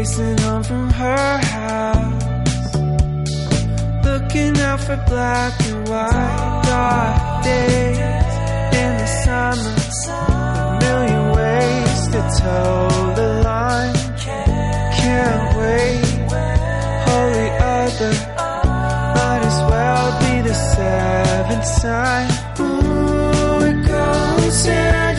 Racing home from her house. Looking out for black and white. Dark days in the summer. A million ways to toe the line. Can't wait. Holy other. Might as well be the seventh sign. Ooh, it goes in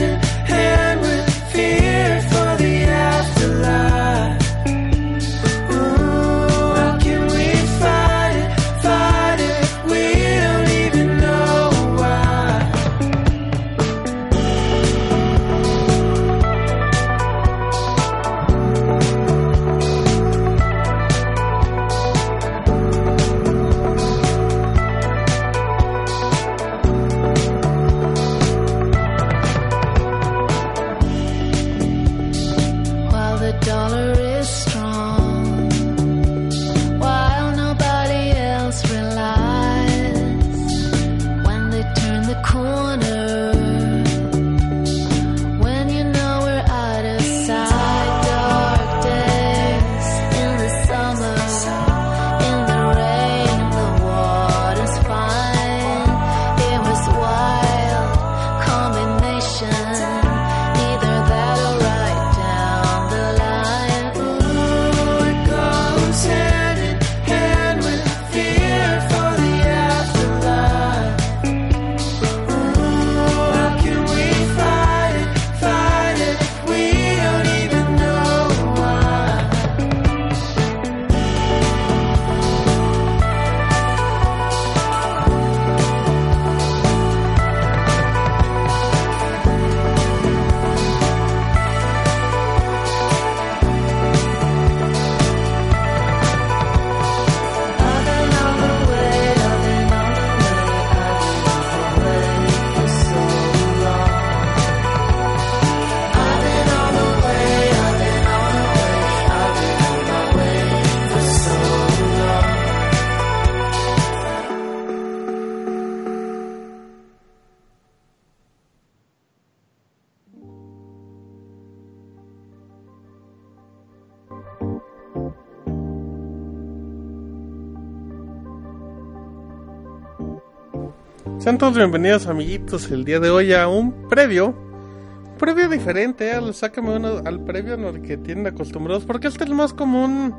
bienvenidos amiguitos el día de hoy a un previo, previo diferente al, sácame uno, al previo el que tienen acostumbrados, porque este es el más común,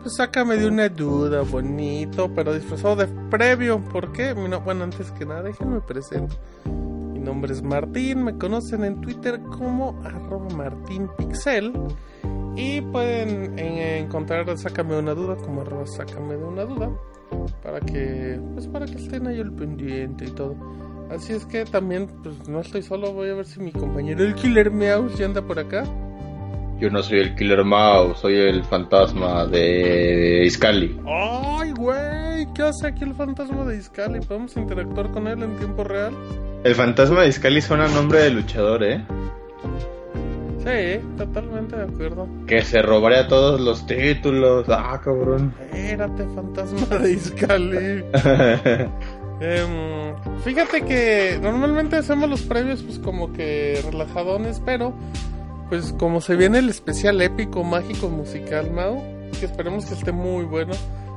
pues sácame de una duda, bonito, pero disfrazado de previo, ¿por qué? Bueno, antes que nada, déjenme presente. Mi nombre es Martín, me conocen en Twitter como arroba martinpixel y pueden encontrar Sácame una duda como arroba sácame de una duda para que pues para que estén ahí al pendiente y todo. Así es que también pues no estoy solo, voy a ver si mi compañero el Killer Meow ya anda por acá. Yo no soy el Killer Mouse, soy el fantasma de Iscali. Ay, güey, ¿qué hace aquí el fantasma de Iscali? ¿Podemos interactuar con él en tiempo real? El fantasma de Iscali suena a nombre de luchador, ¿eh? Sí, totalmente de acuerdo. Que se robaría todos los títulos. Ah, cabrón. Espérate, fantasma de Iscali. Em, fíjate que normalmente hacemos los previos pues como que relajadones, pero pues como se viene el especial épico, mágico, musical, Mau, que esperemos que esté muy bueno.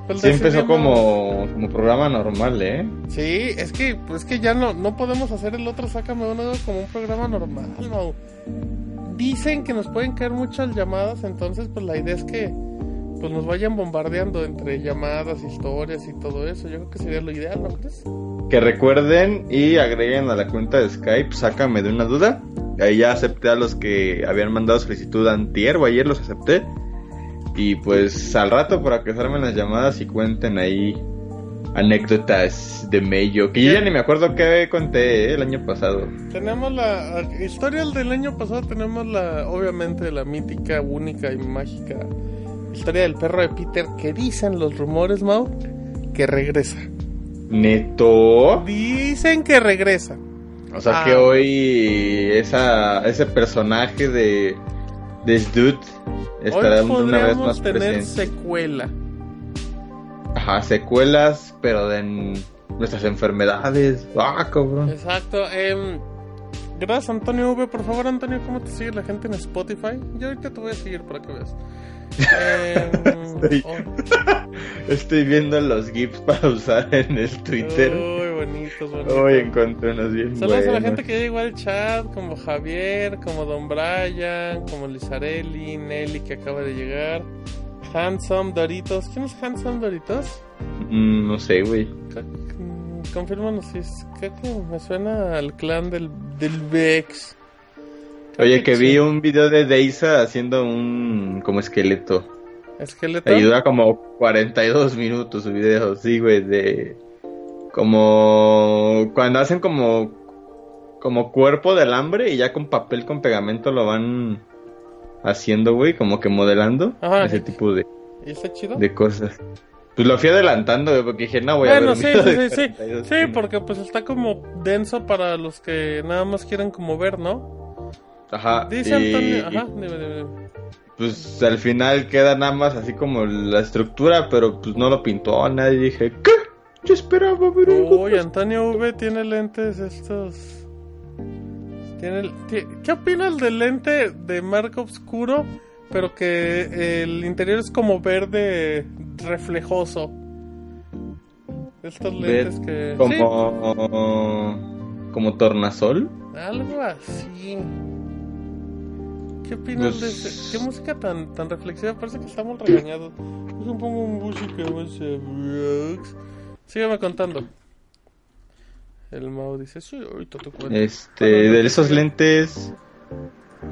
pues Sí empezó como, como programa normal, ¿eh? Sí, es que, pues que ya no, no podemos hacer el otro Sácame uno como un programa normal, Mau. Dicen que nos pueden caer muchas llamadas, entonces pues la idea es que pues nos vayan bombardeando entre llamadas, historias y todo eso. Yo creo que sería lo ideal, ¿no? Que recuerden y agreguen a la cuenta de Skype, sácame de una duda. Ahí ya acepté a los que habían mandado solicitud antier o ayer los acepté. Y pues al rato para que se armen las llamadas y cuenten ahí anécdotas de Mello. Que yo ya ni me acuerdo qué conté ¿eh? el año pasado. Tenemos la historia del año pasado, tenemos la, obviamente, la mítica, única y mágica historia del perro de Peter que dicen los rumores, Mau, que regresa. Neto. Dicen que regresa. O sea Ah. que hoy esa, ese personaje de, de Sdude estará Hoy una vez más tener presente. secuela. Ajá, secuelas, pero de nuestras enfermedades. Ah, cabrón. Exacto. em, gracias, Antonio V. Por favor, Antonio, ¿cómo te sigue la gente en Spotify? Yo ahorita te voy a seguir para que veas. Em, Estoy- oh, Estoy viendo los GIFs para usar en el Twitter. Uy, bonitos, bonitos. Hoy encontré unos bien Saludos a la gente que llegó al chat, como Javier, como Don Brian, como Lizarelli, Nelly que acaba de llegar, Handsome Doritos. ¿Quién es Handsome Doritos? Mm, no sé, güey. Confírmanos si es. Creo que me suena al clan del, del Vex. Creo Oye, que vi un video de Deisa haciendo un como esqueleto. Esqueleto. Y dura como 42 minutos su video, sí, güey, de... Como... Cuando hacen como... Como cuerpo de alambre y ya con papel con pegamento lo van haciendo, güey, como que modelando. Ajá. Ese tipo de, ¿Y está chido? de cosas. Pues lo fui adelantando, güey, porque dije, no, voy a bueno, ver sí, un video sí, sí, sí. 42 Sí, minutos. porque pues está como denso para los que nada más quieren como ver, ¿no? Ajá. Dice y- Antonio. Ajá, dime, dime, dime. Pues al final queda nada más así como la estructura, pero pues no lo pintó nadie. Dije, ¿qué? Yo esperaba ver Uy, Antonio V tiene lentes estos. Tiene el- ¿Qué opinas del lente de marco oscuro, pero que el interior es como verde reflejoso? Estos lentes que. como como tornasol Sí, algo así. ¿Qué opinas de Pues- ese? ¿Qué música tan, tan reflexiva? Parece que estamos regañados. Un pongo música más. Sígueme contando. El Mao dice, sí, ahorita te cuento. este de esos lentes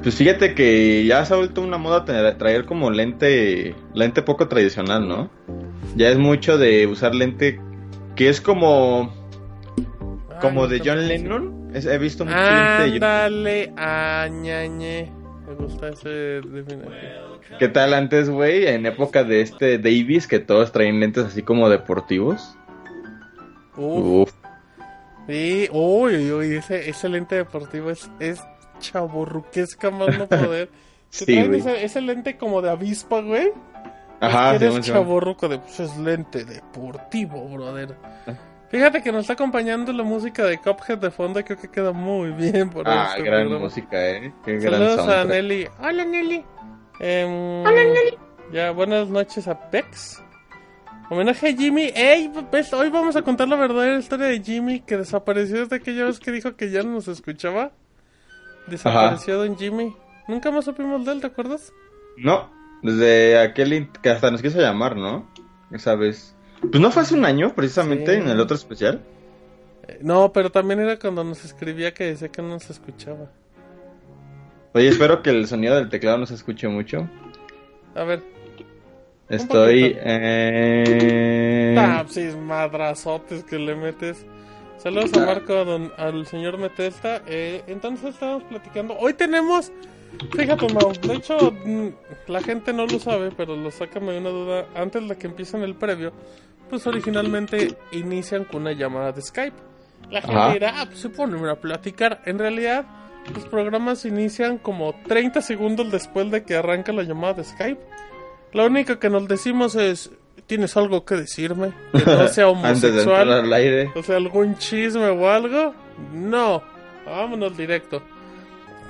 pues fíjate que ya se ha vuelto una moda tener, traer como lente lente poco tradicional no ya es mucho de usar lente que es como como Ay, de John. Lennon Es- he visto mucho lente de Ándale, añañe. Me gusta ese. ¿Qué tal antes, güey? En época de este Davis, que todos traen lentes así como deportivos. Uf, Uf. Sí, uy, uy, uy, ese, ese lente deportivo es, es chaborruquesca más no poder. Sí, ese, ese lente como de avispa, güey. Ajá, eres chaborruco de, pues es lente deportivo, brother. Fíjate que nos está acompañando la música de Cuphead de fondo, creo que queda muy bien por Ah, este gran programa. música, eh. Qué gran Saludos a. Nelly. Hola Nelly. Hola Nelly. Ya, buenas noches a Pex. Homenaje a Jimmy. ¡Ey! Hoy vamos a contar la verdadera historia de Jimmy que desapareció desde aquella vez que dijo que ya no nos escuchaba. Desapareció Don Jimmy. Nunca más supimos de él, ¿te acuerdas? No, desde aquel que hasta nos quiso llamar, ¿no? Esa vez. Pues no fue hace un año, precisamente, Sí. en el otro especial. Eh, No, pero también era cuando nos escribía que decía que no nos escuchaba. Oye, espero que el sonido del teclado no se escuche mucho. A ver. Estoy. Eh... Tapsis madrazotes que le metes. Saludos a Marco, a don- al señor Metesta. Eh, entonces estábamos platicando. Hoy tenemos. Fíjate, Mau. De hecho, mm, la gente no lo sabe, pero lo sácame de una duda. Antes de que empiecen el previo, pues originalmente inician con una llamada de Skype. La gente Ajá. dirá, ah, pues se ponen a platicar. En realidad, los programas inician como 30 segundos después de que arranca la llamada de Skype. Lo único que nos decimos es, ¿tienes algo que decirme? Que no sea Antes de homosexual. al aire. o sea, algún chisme o algo. No, vámonos directo.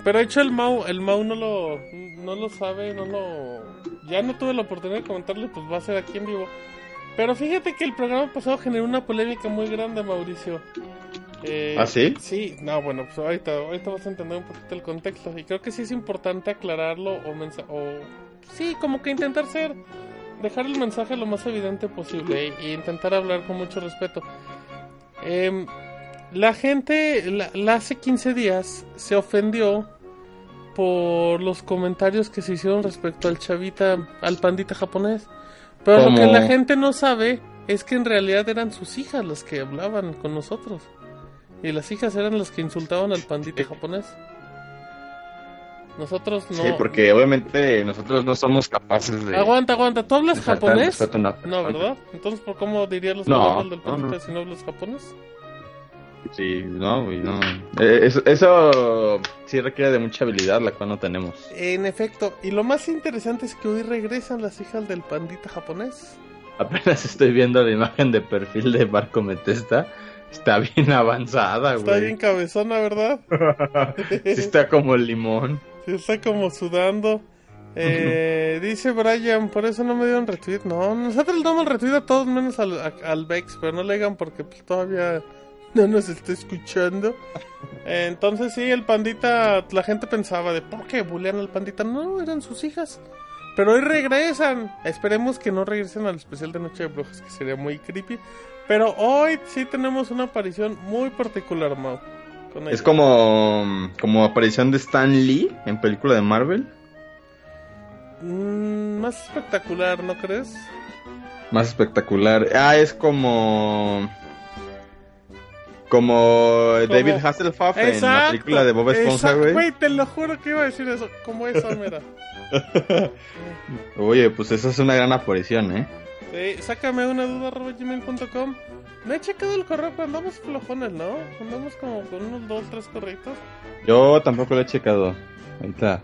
Pero de hecho el Mau, el Mau no lo, no lo sabe, no lo... Ya no tuve la oportunidad de comentarle, pues va a ser aquí en vivo. Pero fíjate que el programa pasado generó una polémica muy grande, Mauricio. Eh, ¿Ah, sí? Sí, no, bueno, pues ahorita, ahorita vas a entender un poquito el contexto. Y creo que sí es importante aclararlo o, o sí, como que intentar ser, dejar el mensaje lo más evidente posible y, y intentar hablar con mucho respeto. Em, la gente, la, la hace 15 días, se ofendió por los comentarios que se hicieron respecto al chavita, al pandita japonés. Pero lo que la gente no sabe es que en realidad eran sus hijas las que hablaban con nosotros. Y las hijas eran las que insultaban al pandita japonés. Nosotros no. Sí, porque obviamente nosotros no somos capaces de. Aguanta, aguanta. ¿Tú hablas el japonés? No. ¿verdad? Entonces, ¿por cómo dirías los No, del no, no. si no hablas japonés? Sí, no, güey, no. Eh, eso, eso sí requiere de mucha habilidad, la cual no tenemos. En efecto, y lo más interesante es que hoy regresan las hijas del pandita japonés. Apenas estoy viendo la imagen de perfil de Marco Metesta. Está bien avanzada, Está güey. bien cabezona, ¿verdad? Sí está como limón. Sí, está como sudando. Eh, dice Brian, por eso no me dieron retweet. No, nosotros le damos retweet a todos menos al, a- al Vex, pero no le digan porque pues, todavía no nos está escuchando. Eh, entonces sí, el pandita, la gente pensaba de por qué bulean al pandita. No, eran sus hijas. Pero hoy regresan. Esperemos que no regresen al especial de Noche de Brujas, que sería muy creepy. Pero hoy sí tenemos una aparición muy particular, Mau. Es como, como aparición de Stan Lee en película de Marvel. Mm, más espectacular, ¿no crees? Más espectacular. Ah, es como. Como David Hasselhoff en la película de Bob Esponja. Güey, te lo juro que iba a decir eso. Como esa, mira. Oye, pues esa es una gran aparición, ¿eh? Sí, sácame una duda arroba gmail.com. No he checado el correo, pero andamos flojones, ¿no? Andamos como con unos dos, tres correctos. Yo tampoco lo he checado. Ahorita,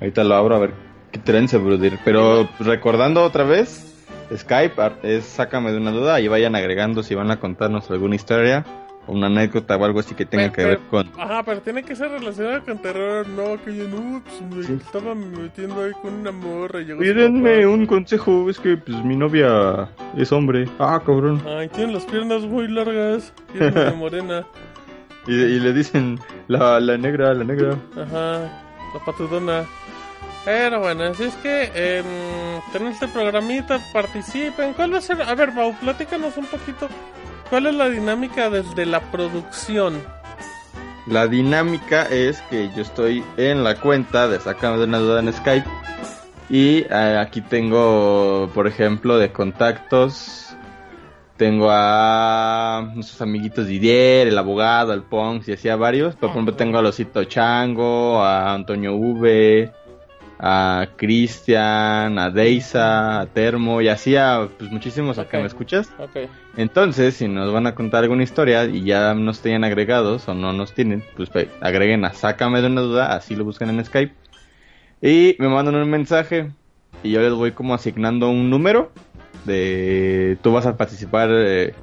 ahorita lo abro a ver qué trence, brother. Pero recordando otra vez, Skype es sácame de una duda y vayan agregando si van a contarnos alguna historia una anécdota o algo así que tenga que ver pero- con... Ajá, pero tiene que ser relacionado con terror. No, que yo no, pues me Sí. estaba metiendo ahí con una morra. y un consejo, es que pues mi novia es hombre. Ah, cabrón. Ay, tiene las piernas muy largas. Y es medio morena. Y, y le dicen la, la negra, la negra. Ajá, la patudona. Pero bueno, así es que eh, este programita, participen. ¿Cuál va a ser? A ver, Mau, platícanos un poquito. ¿Cuál es la dinámica desde la producción? La dinámica es que yo estoy en la cuenta de Sácame de una duda en Skype. Y eh, aquí tengo, por ejemplo, de contactos. Tengo a nuestros amiguitos Didier, el abogado, al Ponks y así a varios. Por ejemplo, tengo a Losito Chango, a Antonio V, a Cristian, a Deisa, a Termo y así a pues, muchísimos acá. ¿Me escuchas? Ok. Entonces, si nos van a contar alguna historia y ya nos tienen agregados o no nos tienen, pues agreguen a Sácame de una duda, así lo buscan en Skype. Y me mandan un mensaje y yo les voy como asignando un número de... Tú vas a participar eh,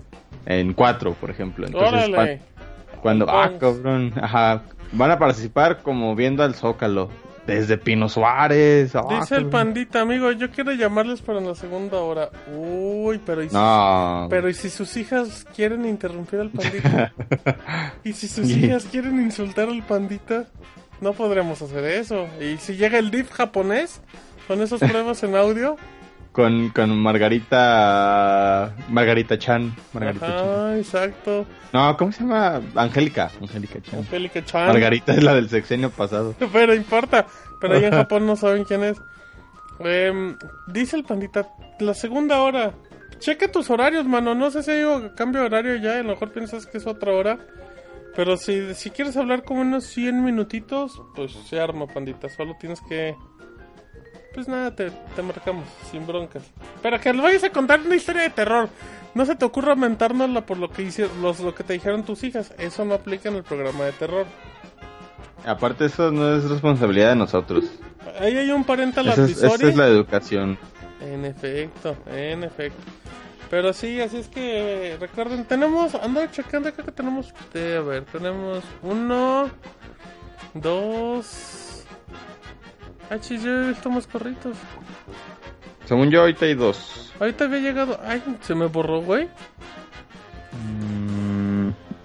en cuatro, por ejemplo. Entonces, Órale. cua- cuando... Ah, cabrón. Ajá. Van a participar como viendo al Zócalo. Desde Pino Suárez. ah, Dice el cabrón. pandita, amigo, yo quiero llamarles para la segunda hora. Uy, pero ¿y si, No. pero ¿y si sus hijas quieren interrumpir al pandita? ¿Y si sus hijas quieren insultar al pandita? No podremos hacer eso. ¿Y si llega el DIF japonés con esas pruebas en audio? Con, con Margarita... Margarita Chan. Margarita Chan. Exacto. No, ¿cómo se llama? Angélica. Angélica Chan. Angélica Chan. Margarita es la del sexenio pasado. Pero importa. Pero allá en Japón no saben quién es. Em, dice el pandita, la segunda hora. Checa tus horarios, mano. No sé si hay cambio de horario ya. A lo mejor piensas que es otra hora. Pero si, si quieres hablar como unos 100 minutitos, pues se arma, pandita. Solo tienes que... Pues nada, te, te marcamos, sin broncas. Pero que le vayas a contar una historia de terror. No se te ocurra mentárnosla por lo que, hicieron, los, lo que te dijeron tus hijas. Eso no aplica en el programa de terror. Aparte, eso no es responsabilidad de nosotros. Ahí hay un parental Esa es, esa es la educación. En efecto, en efecto. Pero sí, así es que recuerden, tenemos, ando checando, creo que tenemos, eh, a ver, tenemos uno, dos, ah, chis, yo he visto más corritos. Según yo, ahorita hay dos. Ahorita había llegado, ay, se me borró, güey.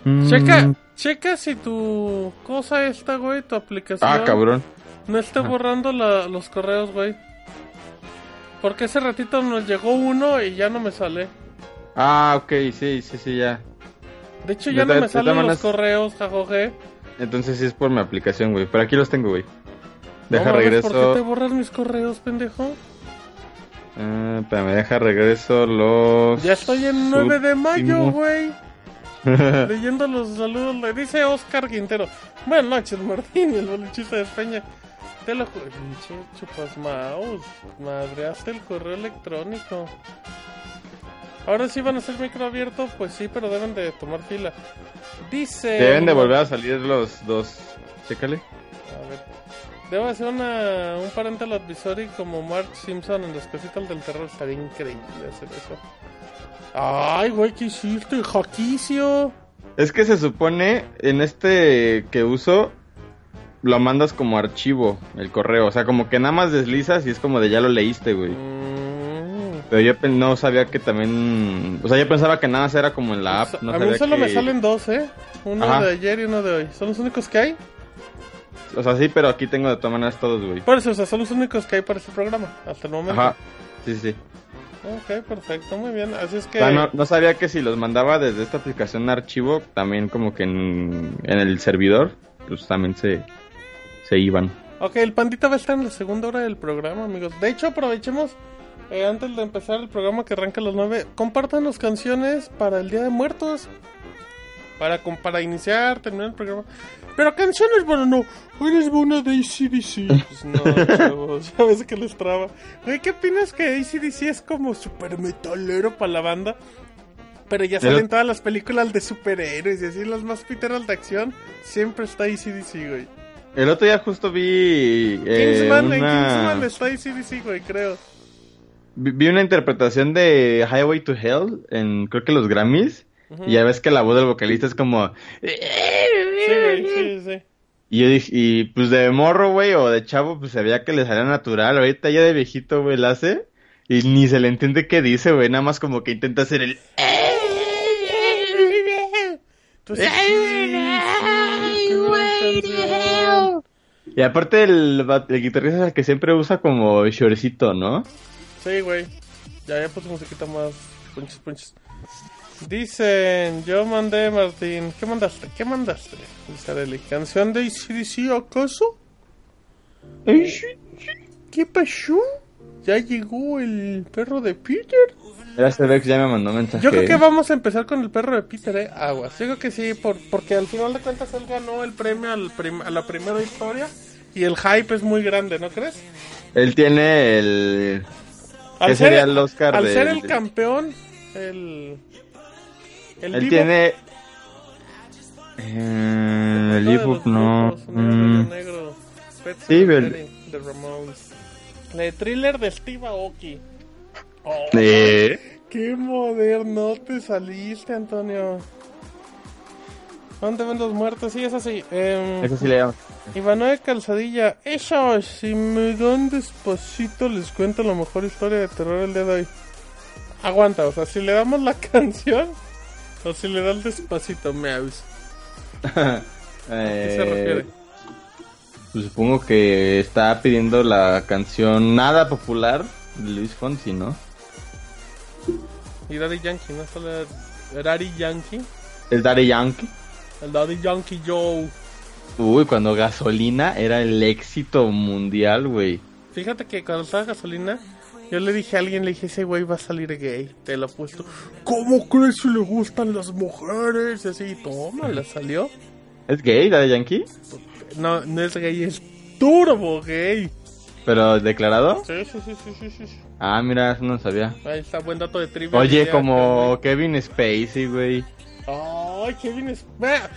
Mm, Checa, mm. checa si tu cosa esta, güey, tu aplicación. Ah, cabrón. No está borrando la- los correos, güey. Porque ese ratito nos llegó uno y ya no me sale. Ah, ok, sí, sí, sí, ya. De hecho, ya no me salen los correos, jajoje. Entonces sí es por mi aplicación, güey. Pero aquí los tengo, güey. Deja No regreso. ¿Por qué te borras mis correos, pendejo? Ah, espérame, deja regreso los. Ya estoy en 9 de mayo, güey. Leyendo los saludos, le dice Oscar Quintero. Buenas noches, Martín, el bolichista de España. Te lo pinche chupas mouse. Madreaste el correo electrónico. Ahora sí van a ser micro abierto, pues sí, pero deben de tomar fila. Dice. Deben de volver a salir los dos. Chécale. A ver. Debo hacer una, un parental advisory como Mark Simpson en los cositas del terror. Estaría increíble hacer eso. Ay, güey, ¿qué hiciste? Jaquicio. Es que se supone en este que uso lo mandas como archivo, el correo. O sea, como que nada más deslizas y es como de ya lo leíste, güey. Mm. Pero yo no sabía que también. O sea, yo pensaba que nada más era como en la app. No a mí solo que- me salen dos, ¿eh? Uno Ajá. de ayer y uno de hoy. ¿Son los únicos que hay? O sea, sí, pero aquí tengo de todas maneras todos, güey. Por eso, o sea, son los únicos que hay para este programa, hasta el momento. Ajá. Sí, sí. Ok, perfecto, muy bien. Así es O que... sea, no, no sabía que si los mandaba desde esta aplicación de archivo, también como que en, en el servidor, pues también se, se iban. Ok, el pandita va a estar en la segunda hora del programa, amigos. De hecho, aprovechemos, eh, antes de empezar el programa que arranca a las 9, compártanos canciones para el Día de Muertos. Para, com- para iniciar, terminar el programa. Pero canciones, bueno, no. Hoy les una de ACDC. Pues no, chavos, ya ves que les traba. Güey, ¿qué opinas que ACDC es como super metalero para la banda? Pero ya salen todas las películas de superhéroes y así, las más piteras de acción. Siempre está ACDC, güey. El otro día justo vi eh, Kingsman, en una... Kingsman está ACDC, güey, creo. vi una interpretación de Highway to Hell en creo que los Grammys. Y ya ves que la voz del vocalista es como... Sí, güey, sí, sí. Y yo dije, y pues de morro, güey, o de chavo, pues se veía que le salía natural. Ahorita ya de viejito, güey, la hace. Y ni se le entiende qué dice, güey. Nada más como que intenta hacer el... Y aparte el, el guitarrista es el que siempre usa como shortcito, ¿no? Sí, güey. Ya, ya puse musiquita más. Punches, punches. Dicen, yo mandé, Martín. ¿Qué mandaste? ¿Qué mandaste? Dice Arely. ¿Canción de ACDC acaso? ¿Qué pasó? ¿Ya llegó el perro de Peter? Era Vex ya me mandó mensaje. Yo creo que vamos a empezar con el perro de Peter, ¿eh? Aguas. Yo creo que sí, por, porque al final de cuentas él ganó el premio al prim- a la primera historia. Y el hype es muy grande, ¿no crees? Él tiene el... Al ¿Qué ser, sería el Oscar al ser el campeón, el. El Él Bebop, tiene... Eh, el Bebop, no. Mm, negro, Sí, Ramones. La de thriller de Steve Aoki. Oh, eh, ¡Qué moderno te saliste, Antonio! ¿Dónde ven los muertos? Sí, es así. Eh, Eso sí le llamo. Ivanoe Calzadilla. Eso, si me dan despacito, les cuento la mejor historia de terror el día de hoy. Aguanta, o sea, si le damos la canción o si le das despacito, meows. ¿A qué se Eh, refiere? pues supongo que está pidiendo la canción Nada Popular de Luis Fonsi, ¿no? Y Daddy Yankee, ¿no? Solo Daddy Yankee. El Daddy Yankee. El Daddy Yankee Joe. Uy, cuando Gasolina era el éxito mundial, güey. Fíjate que cuando estaba gasolina, yo le dije a alguien, le dije, ese güey va a salir gay. Te lo he puesto. ¿Cómo crees que le gustan las mujeres? Y así, toma, le salió. ¿Es gay, Daddy Yankee? No, no es gay, es turbo gay. ¿Pero declarado? Sí, sí, sí, sí, sí, sí. Ah, mira, eso no sabía. Ahí está, buen dato de trivia. Oye, Ya, como Kevin Spacey, güey. Ay, Kevin. Vea,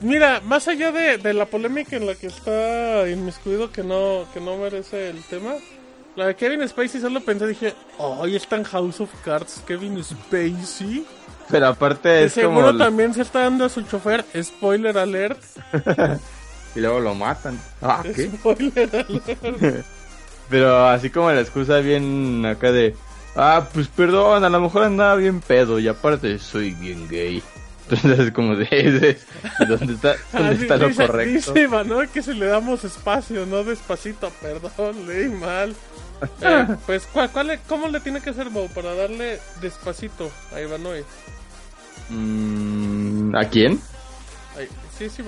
Mira, más allá de, de la polémica en la que está inmiscuido, que no, que no merece el tema, La de Kevin Spacey solo pensé, dije, oh, ahí está en House of Cards, Kevin Spacey. Pero aparte De es seguro como... también se está dando a su chofer, spoiler alert. Y luego lo matan. Ah, ¿qué? Spoiler alert. Pero así como la excusa bien acá de... Ah, pues perdón, a lo mejor andaba bien pedo y aparte soy bien gay. Entonces es como de... ¿Dónde está, dónde está lo dice, correcto? Dice Ivanoy que se le damos espacio, no despacito, perdón, leí mal. Eh, pues, ¿cuál, cuál le- ¿cómo le tiene que hacer Bow para darle despacito a Ivanoy? Mm, ¿A quién? Ay, ¿Sí? ¿Sí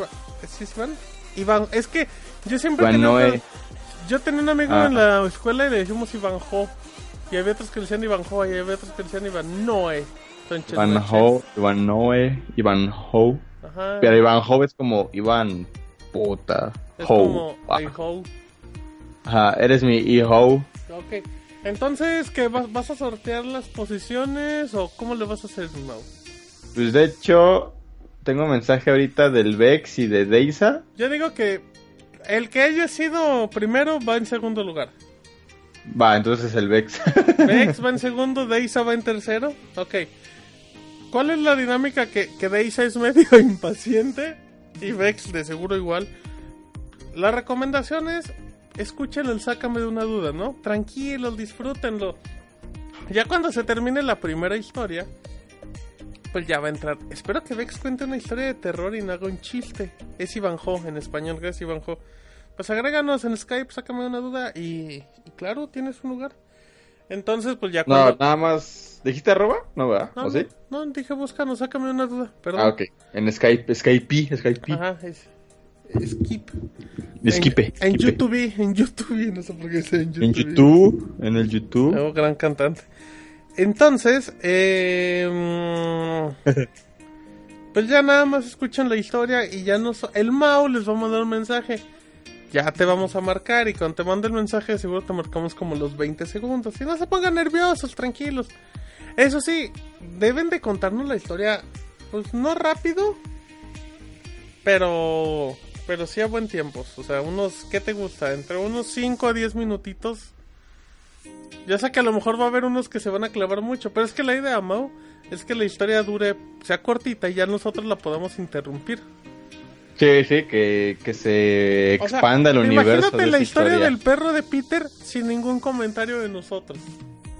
es Iván? Iván, es que yo siempre Iván tenía Yo tenía un amigo Ah. en la escuela y le decíamos Ivanjo. Y había otros que le decían Ivanjo y había otros que le decían Iván Sánchez. Ho, Iván Noe, Iván Ho. Ajá. Pero Iván Ho es como Iván puta. es Ho. como Ah. Ajá, eres mi hijo. Ok. Entonces, ¿qué vas, vas a sortear las posiciones o cómo le vas a hacer, Mau? Pues de hecho, tengo mensaje ahorita del Vex y de Deisa. Yo digo que el que haya sido primero va en segundo lugar. Va, entonces el Vex. Vex va en segundo, Deisa va en tercero. Ok. ¿Cuál es la dinámica? Que, que Deisa es medio impaciente y Vex de seguro igual. La recomendación es, escuchen el Sácame de una duda, ¿no? Tranquilos, disfrútenlo. Ya cuando se termine la primera historia, pues ya va a entrar. Espero que Vex cuente una historia de terror y no haga un chiste. Es Ivanjo en español, es Ivanjo. Pues agréganos en Skype, sácame de una duda y, y claro, tienes un lugar. Entonces, pues ya No, cuando... nada más. ¿Dijiste arroba? No, ¿verdad? No, ¿O sí? no, no, dije búscanos, sácame una duda, perdón. Ah, ok. En Skype, Skype, Skype. Ajá, es... Skip. Esquipe. En. YouTube, en YouTube, no sé por qué dice en YouTube. En YouTube, en el YouTube. Nuevo gran cantante. Entonces, eh, mm, pues ya nada más escuchan la historia y ya nos... El Mao les va a mandar un mensaje. Ya te vamos a marcar y cuando te mande el mensaje seguro te marcamos como los 20 segundos. Y no se pongan nerviosos, tranquilos. Eso sí, deben de contarnos la historia, pues no rápido, pero pero sí a buen tiempo. O sea, unos, ¿qué te gusta? Entre unos 5 a 10 minutitos. Ya sé que a lo mejor va a haber unos que se van a clavar mucho, pero es que la idea, Mau, es que la historia dure, sea cortita y ya nosotros la podamos interrumpir. Sí, sí, que, que se O sea, expanda el universo Imagínate de la historia. del perro de Peter sin ningún comentario de nosotros.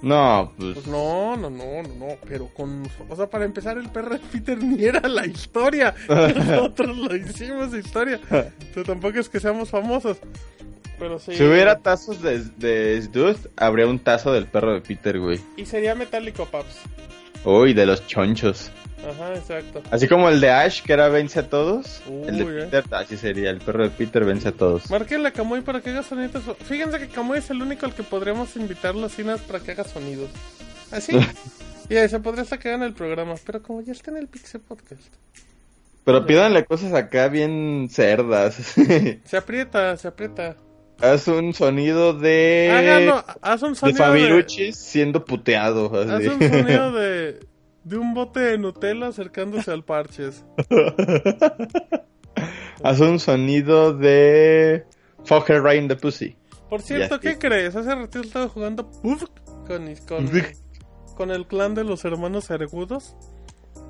No, pues... Pues no, no, no, no, no, pero con... O sea, para empezar, el perro de Peter ni era la historia. Nosotros lo hicimos historia. O sea, tampoco es que seamos famosos. Pero sí. Si hubiera tazos de, de habría un tazo del perro de Peter, güey. Y sería metálico, Paps. Uy, de los chonchos. Ajá, exacto. Así como el de Ash, que era vence a todos. el de Uy, eh. Peter, así sería. El perro de Peter vence a todos. Márquenle a Camuy para que haga sonidos. Fíjense que Camuy es el único al que podríamos invitar los cines para que haga sonidos. Así. y ahí se podría que hagan el programa. Pero como ya está en el Pixel Podcast. Pero pídanle cosas acá bien cerdas. Se aprieta, se aprieta. Haz un sonido de... Háganlo, haz un de sonido de... Fabiruchis siendo puteado. Haz así. un sonido de... De un bote de Nutella acercándose al parches. Haz un sonido de... Fuck her right in the pussy. Por cierto, ¿qué crees? Hace ratito estaba jugando Puff con, con, con el clan de los hermanos Argudos.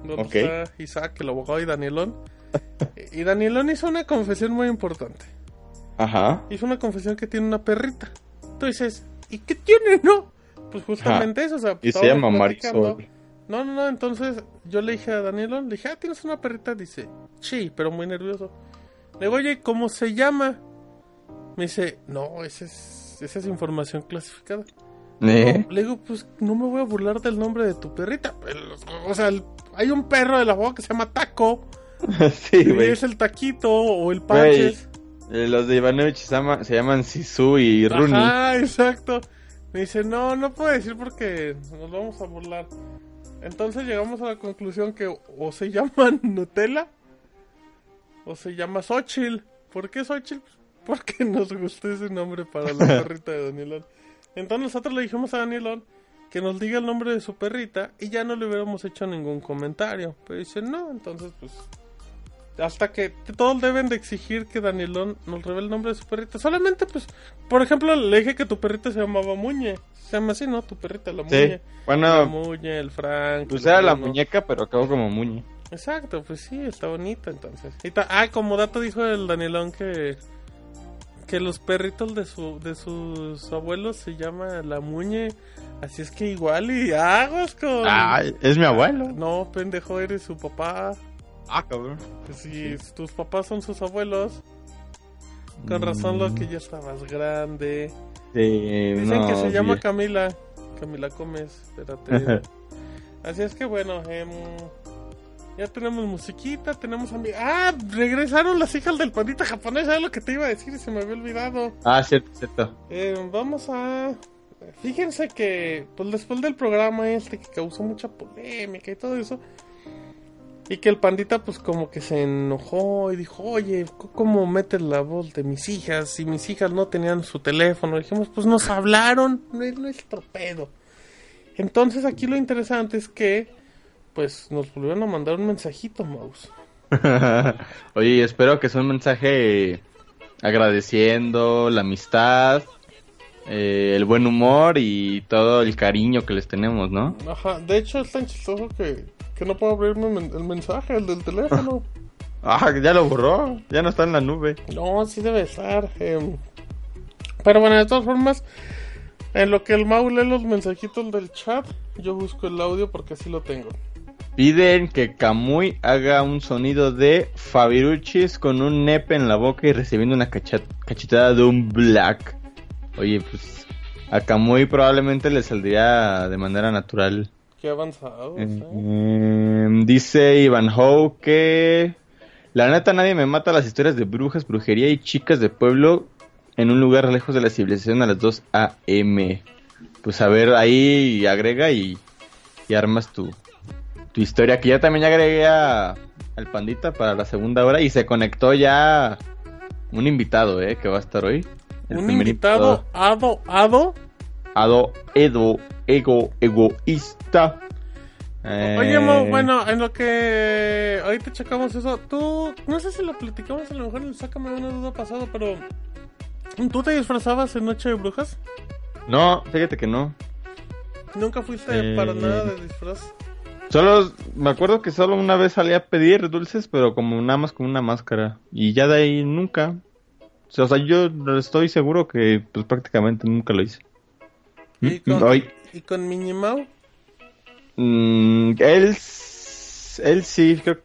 Donde Ok. está Isaac, el abogado, y Danielón. y Danielón hizo una confesión muy importante. Ajá. Hizo una confesión que tiene una perrita. Tú dices, ¿y qué tiene, no? Pues justamente eso, o sea, Y se llama. Marisol. No, no, no, entonces yo le dije a Danielón, le dije, ah, ¿tienes una perrita? Dice, sí, pero muy nervioso. Le digo, oye, ¿cómo se llama? Me dice, no, esa es, esa es información clasificada. ¿Eh? Le digo, pues no me voy a burlar del nombre de tu perrita. O sea, hay un perro de la boca que se llama Taco. sí, y güey. es el Taquito o el Panches. Eh, Los de Ivanovich se, llama- se llaman Sisu y Rooney. Ajá, exacto. Me dice, no, no puedo decir porque nos vamos a burlar. Entonces llegamos a la conclusión que o se llaman Nutella o se llama Xochitl. ¿Por qué Xochitl? Porque nos gustó ese nombre para la perrita de Danielón. Entonces nosotros le dijimos a Danielón que nos diga el nombre de su perrita y ya no le hubiéramos hecho ningún comentario. Pero dice, no, entonces pues hasta que todos deben de exigir que Danielón nos revele el nombre de su perrita. Solamente, pues, por ejemplo, le dije que tu perrita se llamaba Muñe. Se llama así, ¿no? Tu perrita, la Sí. Muñe. La Bueno, Muñe, el Frank. pues el era la muñeca, pero acabó como muñe. Exacto, pues sí, está bonita entonces. Y ta- ah, como dato dijo el Danielón que que los perritos de su de sus abuelos se llama la muñe, así es que igual y aguas con Ay, es mi abuelo. No, pendejo, eres su papá. Ah, cabrón. Pues si tus papás son sus abuelos, con razón lo que ya estabas grande. Sí, Dicen no, que se llama. Camila. Camila Gómez, espérate. Así es que bueno, em, ya tenemos musiquita, tenemos amigos. Ah, regresaron las hijas del pandita japonés, es lo que te iba a decir y se me había olvidado. Ah, cierto, cierto. Em, vamos a... Fíjense que, pues después del programa este que causó mucha polémica y todo eso, y que el pandita pues como que se enojó y dijo, oye, ¿cómo metes la voz de mis hijas? Si mis hijas no tenían su teléfono, dijimos, pues nos hablaron, no es nuestro pedo. Entonces aquí lo interesante es que, pues nos volvieron a mandar un mensajito, Mouse. Oye, espero que sea un mensaje agradeciendo la amistad, eh, el buen humor y todo el cariño que les tenemos, ¿no? Ajá, de hecho es tan chistoso que, que no puedo abrirme men- el mensaje, el del teléfono. Ah, ya lo borró, ya no está en la nube. No, sí debe estar. em. Pero bueno, de todas formas, en lo que el Mau lee los mensajitos del chat, yo busco el audio porque así lo tengo. Piden que Kamui haga un sonido de Fabiruchis con un nepe en la boca y recibiendo una cachetada de un black. Oye, pues a Kamui probablemente le saldría de manera natural. Qué avanzado. Eh, em, dice Ivan Howe que la neta nadie me mata las historias de brujas, brujería y chicas de pueblo en un lugar lejos de la civilización a las 2 a.m. Pues a ver, ahí agrega y, y armas tu, tu historia. Que ya también agregué a- al pandita para la segunda hora y se conectó ya un invitado, eh, que va a estar hoy. El Un primer invitado ado, ado. Ado, Edo, Ego, Egoísta. Oye, Eh, Mau, bueno, en lo que ahorita checamos eso, tú, no sé si lo platicamos, a lo mejor sácame una duda pasado, pero ¿tú te disfrazabas en Noche de Brujas? No, fíjate que no. Nunca fuiste Eh. para nada de disfraz. Solo, me acuerdo que solo una vez salí a pedir dulces, pero como nada más con una máscara. Y ya de ahí nunca. O sea, yo estoy seguro que pues prácticamente nunca lo hice. ¿Y Mm, con, hoy- ¿y con? Mm, él, él sí, creo-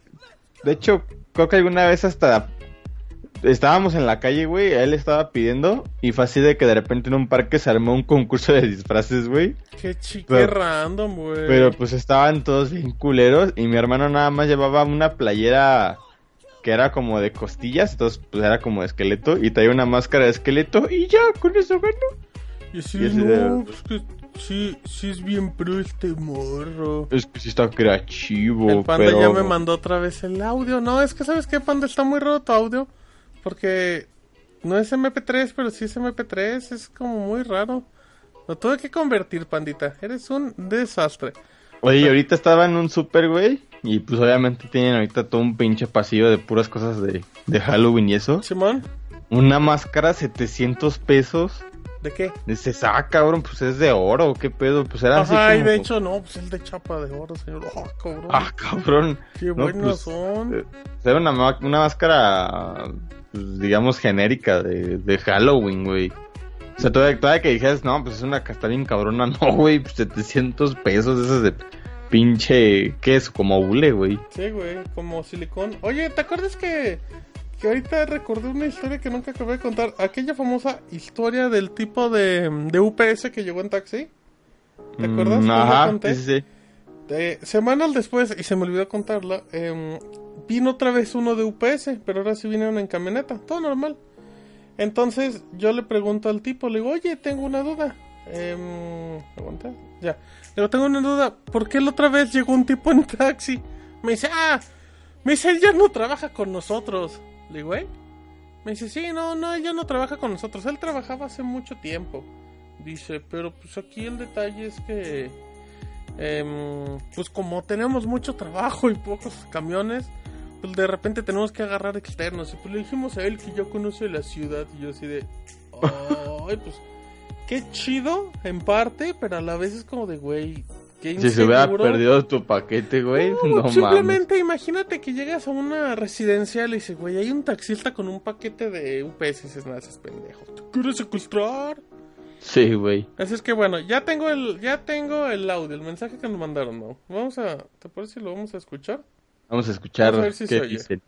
de hecho, creo que alguna vez hasta estábamos en la calle, güey, él estaba pidiendo y fue así de que de repente en un parque se armó un concurso de disfraces, güey. Qué chique random, güey. Pero pues estaban todos bien culeros y mi hermano nada más llevaba una playera que era como de costillas, entonces pues era como de esqueleto y traía una máscara de esqueleto y ya, con eso ganó. Y así, y no, de- pues que sí, sí es bien pro este morro. Es que sí está creativo, El panda pero... ya me mandó otra vez el audio. No, es que sabes qué, panda, está muy raro tu audio. Porque no es MP3, pero sí es MP3. Es como muy raro. Lo tuve que convertir, pandita. Eres un desastre. Oye, y ahorita estaba en un super, güey. Y pues obviamente tienen ahorita todo un pinche pasillo de puras cosas de, de Halloween y eso. Simón, Una máscara, 700 pesos. ¿De qué? Dices, ah, cabrón, pues es de oro, ¿qué pedo? Pues era así Ajá, y como- de hecho, no, pues el de chapa de oro, señor. Oh, cabrón. Ah, cabrón. qué no, buenos pues, son. eh, Era una, una máscara, pues, digamos, genérica de, de Halloween, güey. O sea, todavía, todavía que dijeras, no, pues es una está bien cabrona. No, güey, pues 700 pesos esas de pinche, ¿qué es? Como hule, güey. Sí, güey, como silicón. Oye, ¿te acuerdas que, que ahorita recordé una historia que nunca acabé de contar? Aquella famosa historia del tipo de, de UPS que llegó en taxi. ¿Te acuerdas? Mm, Ajá, conté? sí, sí. Eh, semanas después, y se me olvidó contarla, em, vino otra vez uno de UPS, pero ahora sí vinieron en camioneta, todo normal. Entonces yo le pregunto al tipo, le digo, oye, tengo una duda. Em, ¿aguanta? Ya. Le digo, tengo una duda, ¿por qué la otra vez llegó un tipo en taxi? Me dice, ah, me dice, él ya no trabaja con nosotros. Le digo, ¿eh? Me dice, sí, no, no, ella no trabaja con nosotros, él trabajaba hace mucho tiempo. Dice, pero pues aquí el detalle es que... Em, pues como tenemos mucho trabajo y pocos camiones, pues, de repente tenemos que agarrar externos. Y pues le dijimos a él que yo conoce la ciudad. Y yo así de, ay, pues, qué chido en parte, pero a la vez es como de, güey, Si se hubiera perdido tu paquete, güey, no, mames. simplemente imagínate que llegas a una residencial y dices, güey, hay un taxista con un paquete de UPS y dices, nada, es pendejo. ¿Te quieres secuestrar? Sí, güey. Así es que bueno, ya tengo el, ya tengo el audio, el mensaje que nos mandaron, ¿no? Vamos a, ¿te parece si lo vamos a escuchar? Vamos a escuchar Vamos a ver si qué se oye. dicen.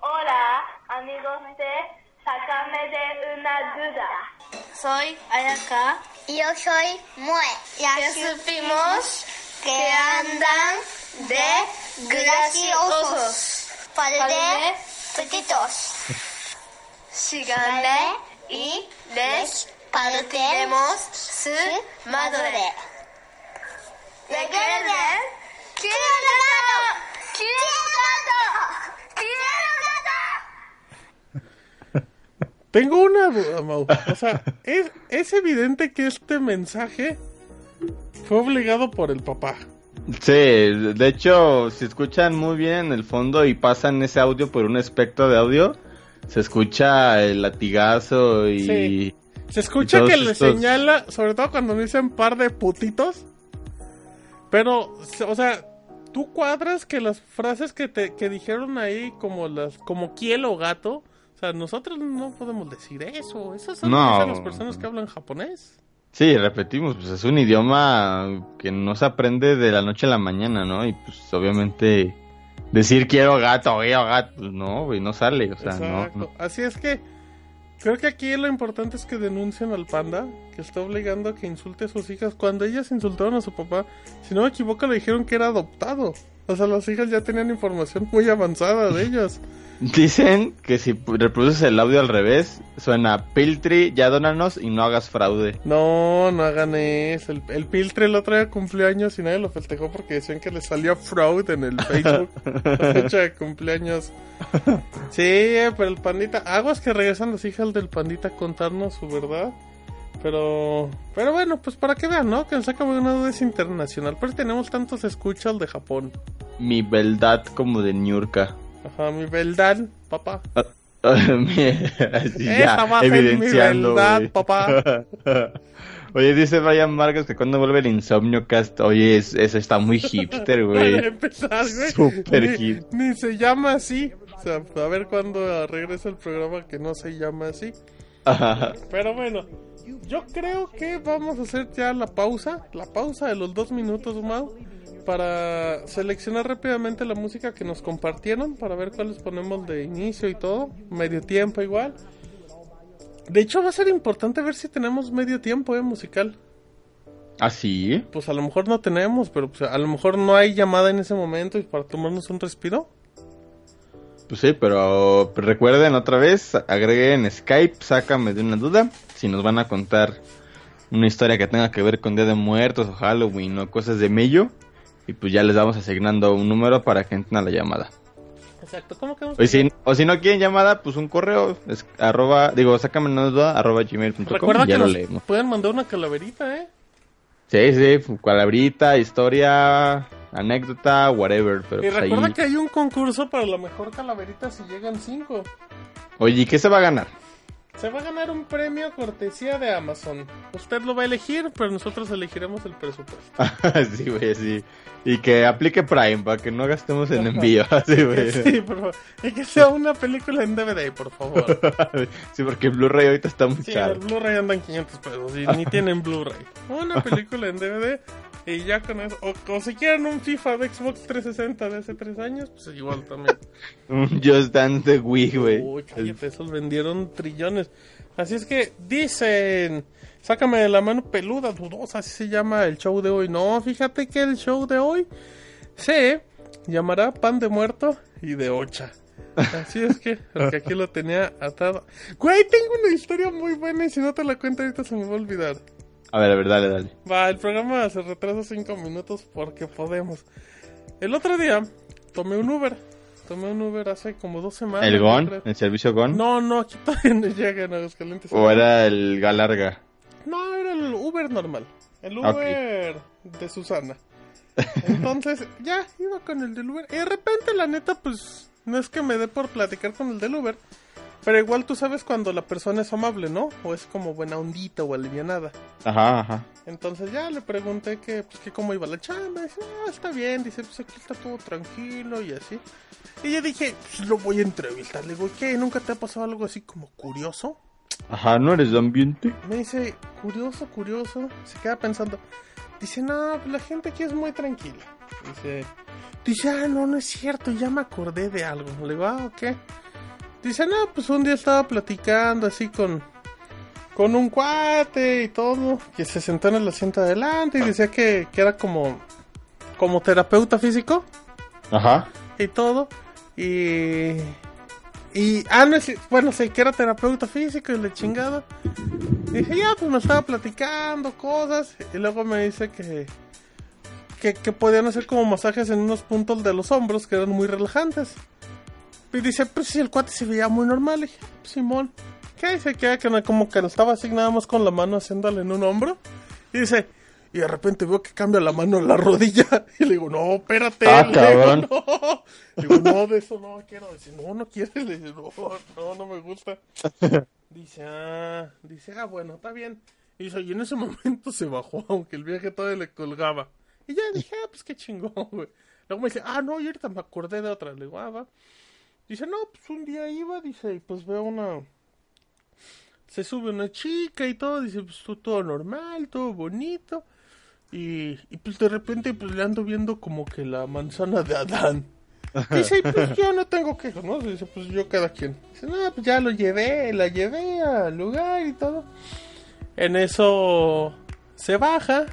Hola, amigos de Sácame de una duda. Soy Ayaka. Yo soy Mue. Ya supimos que andan de graciosos. Para de petitos. Síganme y les partiremos su madre. Recuerden, quiero gato, quiero gato, quiero gato. Tengo una duda, Mau. O sea, es, es evidente que este mensaje fue obligado por el papá. Sí, de hecho, si escuchan muy bien en el fondo y pasan ese audio por un espectro de audio, se escucha el latigazo y... Sí. Se escucha que le estos- señala, sobre todo cuando dicen par de putitos. Pero, o sea, tú cuadras que las frases que te que dijeron ahí como las como kiel o gato, o sea, nosotros no podemos decir eso. Esas son No. las personas que hablan japonés. Sí, repetimos, pues es un idioma que no se aprende de la noche a la mañana, ¿no? Y pues obviamente decir quiero gato, quiero gato, pues no, güey, no sale, o sea, no. Así es que creo que aquí lo importante es que denuncien al panda, que está obligando a que insulte a sus hijas. Cuando ellas insultaron a su papá, si no me equivoco, le dijeron que era adoptado. O sea, las hijas ya tenían información muy avanzada de ellos. Dicen que si reproduces el audio al revés, suena Piltri, ya dónanos y no hagas fraude. No, no hagan eso. El, el Piltre el otro día cumplió años y nadie lo festejó porque decían que le salió fraud en el Facebook. la fecha de cumpleaños. Sí, pero el pandita. Aguas que regresan las hijas del pandita a contarnos su verdad. Pero, pero bueno, pues para que vean, ¿no? Que el Sácame de una duda es internacional. Pero tenemos tantos escuchas de Japón. Mi beldad como de Niurka. Ajá, mi verdad, papá. Mi- Así Esa ya, va a ser mi evidenciando, beldad, güey. papá. Oye, dice Brian Vargas que cuando vuelve el Insomnio Cast, oye, es- eso está muy hipster, güey. empezar, güey. Súper ni, hit. ni se llama así. O sea, a ver cuándo regresa el programa que no se llama así. Pero bueno, yo creo que vamos a hacer ya la pausa. La pausa de los dos minutos, Mau. Para seleccionar rápidamente la música que nos compartieron. Para ver cuáles ponemos de inicio y todo. Medio tiempo igual. De hecho, va a ser importante ver si tenemos medio tiempo, eh, musical. ¿Ah, sí? Pues a lo mejor no tenemos, pero pues, a lo mejor no hay llamada en ese momento y para tomarnos un respiro. Pues sí, pero recuerden otra vez, agreguen Skype, sácame de una duda, si nos van a contar una historia que tenga que ver con Día de Muertos o Halloween o cosas de mello, y pues ya les vamos asignando un número para que entren a la llamada. Exacto, ¿cómo que O si, o si no quieren llamada, pues un correo, es, arroba, digo, sácame una duda, arroba gmail.com, Recuerda y ya que lo leemos. pueden mandar una calaverita, ¿eh? Sí, sí, calabrita, historia, anécdota, whatever, pero Y pues recuerda ahí... que hay un concurso para la mejor calaverita si llegan cinco. Oye, ¿y qué se va a ganar? Se va a ganar un premio cortesía de Amazon. Usted lo va a elegir, pero nosotros elegiremos el presupuesto. sí, güey, sí. Y que aplique Prime para que no gastemos en envío. Sí, güey. Sí, por favor. Y que sea una película en DVD, por favor. Sí, porque Blu-ray ahorita está muy Sí, el caro. Blu-ray andan 500 pesos y ni tienen Blu-ray. Una película en DVD y ya con eso. O, o si quieren un FIFA de Xbox 360 de hace 3 años, pues igual también. Un Just Dance de Wii, güey. Uy, cállate, esos vendieron trillones. Así es que dicen, sácame de la mano peluda, dudosa, así se llama el show de hoy. No, fíjate que el show de hoy se llamará pan de muerto y de ocha. Así es que, porque aquí lo tenía atado. Güey, tengo una historia muy buena y si no te la cuento ahorita se me va a olvidar. A ver, a ver, dale, dale. Va, el programa se retrasa cinco minutos porque podemos. El otro día tomé un Uber. Tomé un Uber hace como dos semanas. ¿El GON? creo. ¿El servicio GON? No, no, aquí todavía no llegan a Aguascalientes. ¿O era el Galarga? No, era el Uber normal. El. Uber de Susana. Entonces, ya, iba con el del Uber. Y de repente, la neta, pues, no es que me dé por platicar con el del Uber. Pero igual tú sabes cuando la persona es amable, ¿no? O es como buena ondita o alivianada. Ajá, ajá. Entonces ya le pregunté que, pues, que cómo iba la chamba. Dice, ah, está bien. Dice, pues aquí está todo tranquilo y así. Y yo dije, pues lo voy a entrevistar. Le digo, ¿qué? ¿Nunca te ha pasado algo así como curioso? Ajá, ¿no eres de ambiente? Me dice, curioso, curioso. Se queda pensando. Dice, no, pues la gente aquí es muy tranquila. Dice, dice, ah, no, no es cierto, ya me acordé de algo. Le digo, ah, ¿qué? Dice, no, pues un día estaba platicando así con, con un cuate y todo, que se sentó en el asiento de adelante y decía que, que era como, como terapeuta físico Ajá. y todo. Y. Y. Ah, no es. Bueno, sí, que era terapeuta físico y la chingada. Dije, ya, pues me estaba platicando cosas. Y luego me dice que. Que, que podían hacer como masajes en unos puntos de los hombros que eran muy relajantes. Y dice, pues si el cuate se veía muy normal. Y dije, "Ah, pues, Simón. ¿Qué dice? Que, como que estaba así nada más con la mano haciéndole en un hombro. Y dice, y de repente veo que cambia la mano en la rodilla. Y le digo, no, espérate. Ah, Le digo, no. Le digo, no, de eso no quiero. Dice, no, no quieres. Le digo, no, no, no me gusta. Dice, ah, dice, ah, bueno, está bien. Y dice, y en ese momento se bajó, aunque el viaje todavía le colgaba. Y ya dije, ah, pues qué chingón, güey. Luego me dice, ah, no, y ahorita me acordé de otra. Le digo, ah, va. Dice, no, pues un día iba, dice, y pues veo una... Se sube una chica y todo, dice, pues todo, normal, todo bonito. Y, y pues de repente pues le ando viendo como que la manzana de Adán. Dice, y pues yo no tengo quejas, ¿no? Dice, pues yo cada quien. Dice, no, pues ya lo llevé, la llevé al lugar y todo. En eso se baja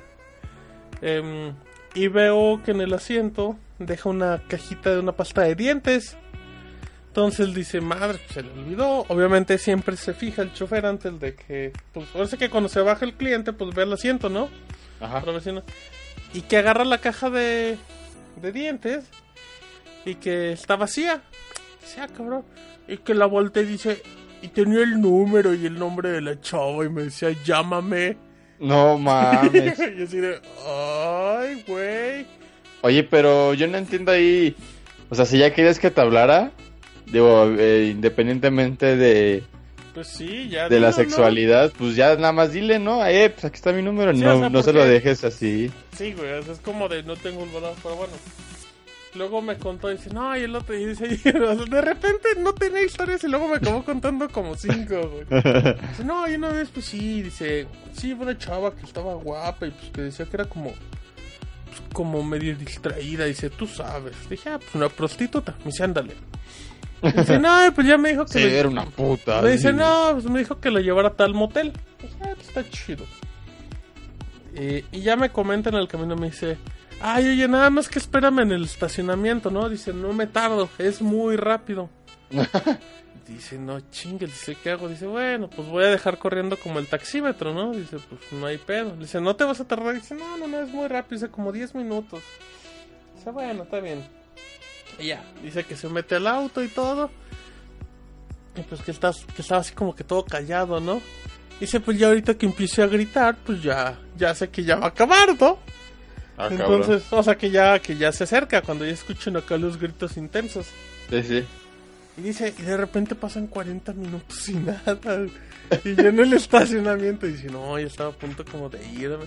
em, y veo que en el asiento deja una cajita de una pasta de dientes. Entonces dice, madre, pues, se le olvidó. Obviamente siempre se fija el chofer antes de que... Pues parece que cuando se baja el cliente, pues ve el asiento, ¿no? Ajá. Y que agarra la caja de, de dientes y que está vacía. Dice, ah, cabrón. Y que la voltea y dice, y tenía el número y el nombre de la chava y me decía, llámame. No mames. y así de, ay, güey. Oye, pero yo no entiendo ahí. O sea, si ya querías que te hablara, digo, eh, independientemente de, Pues sí, ya. de la sexualidad, pues ya nada más dile, ¿no? Eh, pues aquí está mi número. Sí, no o sea, no se lo dejes así. Sí, güey, o sea, es como de no tengo un balance, pero bueno. Luego me contó, dice, no, y el otro, y dice, y, o sea, de repente no tenía historias y luego me acabó contando como cinco, güey. Dice, no, y una vez, pues sí, dice, sí, una chava que estaba guapa y pues que decía que era como, pues, como medio distraída, dice, tú sabes. Dije, ah, pues una prostituta, me dice, ándale. Dice, no, pues ya me dijo que... Sí, le- era una puta. me dice, sí. no, pues me dijo que lo llevara a tal motel. Dije, ah, pues está chido. Eh, y ya me comenta en el camino, me dice, ay, oye, nada más que espérame en el estacionamiento, ¿no? Dice, no me tardo, es muy rápido. dice, no chingue, dice, ¿qué hago? Dice, bueno, pues voy a dejar corriendo como el taxímetro, ¿no? Dice, pues no hay pedo. Dice, ¿no te vas a tardar? Dice, no, no, no, es muy rápido, dice, como 10 minutos. Dice, bueno, está bien. Y ya, dice que se mete al auto y todo. Y pues que, estás, que estaba así como que todo callado, ¿no? Dice, pues ya ahorita que empiece a gritar, pues ya, ya sé que ya va a acabar, ¿no? Ah, cabrón. Entonces, o sea que ya, que ya se acerca cuando ya escuchan acá los gritos intensos. Sí, sí. Y dice, y de repente pasan 40 minutos sin nada. Y yo en el estacionamiento dice, no, ya estaba a punto como de irme.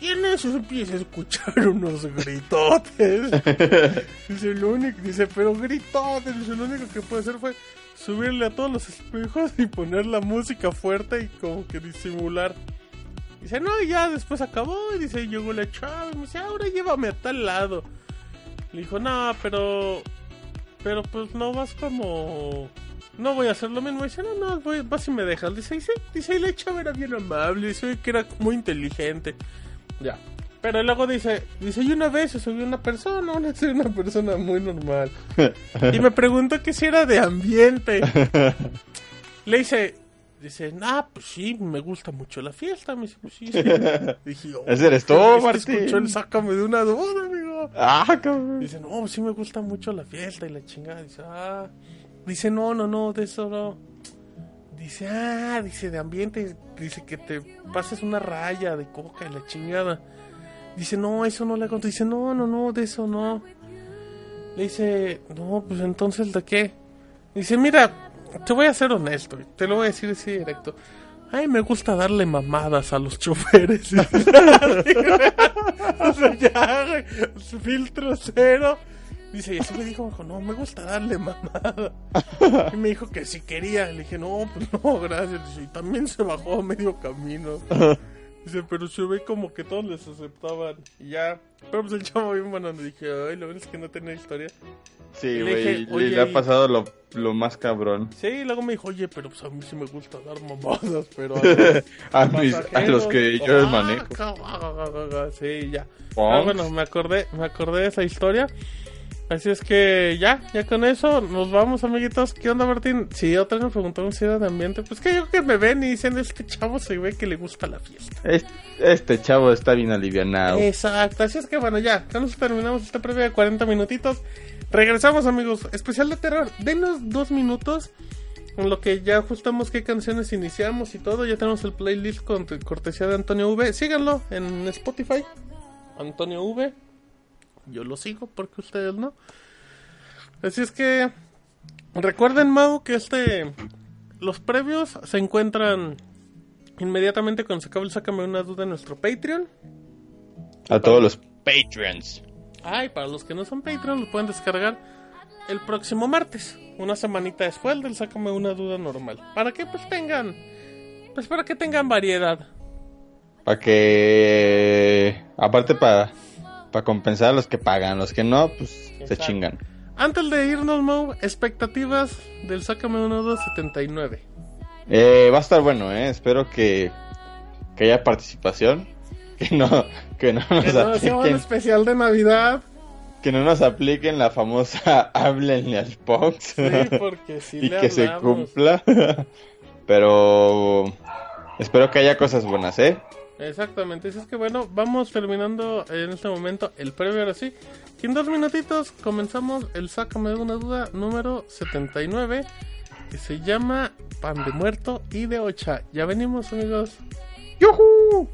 Y en eso se empieza a escuchar unos gritotes. dice, lo único, dice, pero gritotes. Dice, lo único que puede hacer fue subirle a todos los espejos y poner la música fuerte y como que disimular. Dice, no, ya después acabó. Y dice, llegó la chava y me dice, ahora llévame a tal lado. Le dijo, no, pero pero pues no vas como... No voy a hacer lo mismo. Dice, no, no, voy, vas y me dejas. Dice, y sí, dice, y la chava era bien amable. Dice que era muy inteligente. Ya. Pero luego dice, dice, y una vez se subió una persona, una, una persona muy normal. y me preguntó que si era de ambiente. Le dice, dice, ah, pues sí, me gusta mucho la fiesta. Me dice, pues sí. sí. Dije, oh, Ese eres tú, es que Martín. Escuchó el sácame de una duda, amigo. Ah, cabrón. Dice, no, sí me gusta mucho la fiesta y la chingada. Dice, ah. Dice, no, no, no, de eso no. Dice, ah, dice, de ambiente. Dice que te pases una raya de coca y la chingada. Dice, no, eso no le conté. Dice, no, no, no, de eso no. Le dice, no, pues entonces, ¿de qué? Dice, mira, te voy a ser honesto, te lo voy a decir así directo. Ay, me gusta darle mamadas a los choferes. o sea, ya, filtro cero. Dice, y eso me dijo, dijo, no, me gusta darle mamada. Y me dijo que si quería. Le dije, no, pues no, gracias. Dice, y también se bajó a medio camino. Dice, pero se ve como que todos les aceptaban. Y ya. Pero pues el chavo bien bueno. Le dije, ay, lo bueno es que no tenía historia. Sí, Y le güey, le, "Oye, le ha pasado lo, lo más cabrón. Sí, y luego me dijo, oye, pero pues a mí sí me gusta dar mamadas, pero a los A, mis- a los que yo ah, manejo. Sí, ya. Ah, bueno, me acordé, me acordé de esa historia. Así es que ya, ya con eso nos vamos, amiguitos. ¿Qué onda, Martín? Si otra vez me preguntaron si era de ambiente, pues que yo que me ven y dicen, este chavo se ve que le gusta la fiesta. Este, este chavo está bien alivianado. Exacto, así es que bueno, ya, con eso terminamos esta previa de 40 minutitos. Regresamos, amigos. Especial de terror. Denos dos minutos en lo que ya ajustamos qué canciones iniciamos y todo. Ya tenemos el playlist con cortesía de Antonio V. Síganlo en Spotify. Antonio V. Yo lo sigo porque ustedes no. Así es que recuerden, Mau, que este los previos se encuentran inmediatamente cuando se acabe el Sácame una duda en nuestro Patreon. A todos los Patreons. Ah, y para los que no son Patreon, lo pueden descargar el próximo martes, una semanita después del Sácame una duda normal. Para que pues tengan, pues para que tengan variedad. Para que. Aparte, para para compensar a los que pagan. Los que no, pues se Exacto. chingan. Antes de irnos, Mo, expectativas del Sácame una duda 79. Eh, va a estar bueno, ¿eh? Espero que, que haya participación. Que no, que no nos Que no sea un apliquen, especial de Navidad. que no nos apliquen la famosa háblenle al Pox. Sí, porque si y le que se hablamos. cumpla. Pero espero que haya cosas buenas, ¿eh? Exactamente, así es que bueno, vamos terminando en este momento el previo ahora sí. Y en dos minutitos comenzamos el Sácame de una duda número 79, que se llama Pan de Muerto y de Ocha. Ya venimos amigos. ¡Yujú!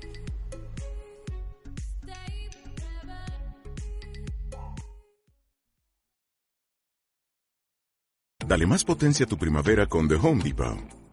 Dale más potencia a tu primavera con The Home Depot.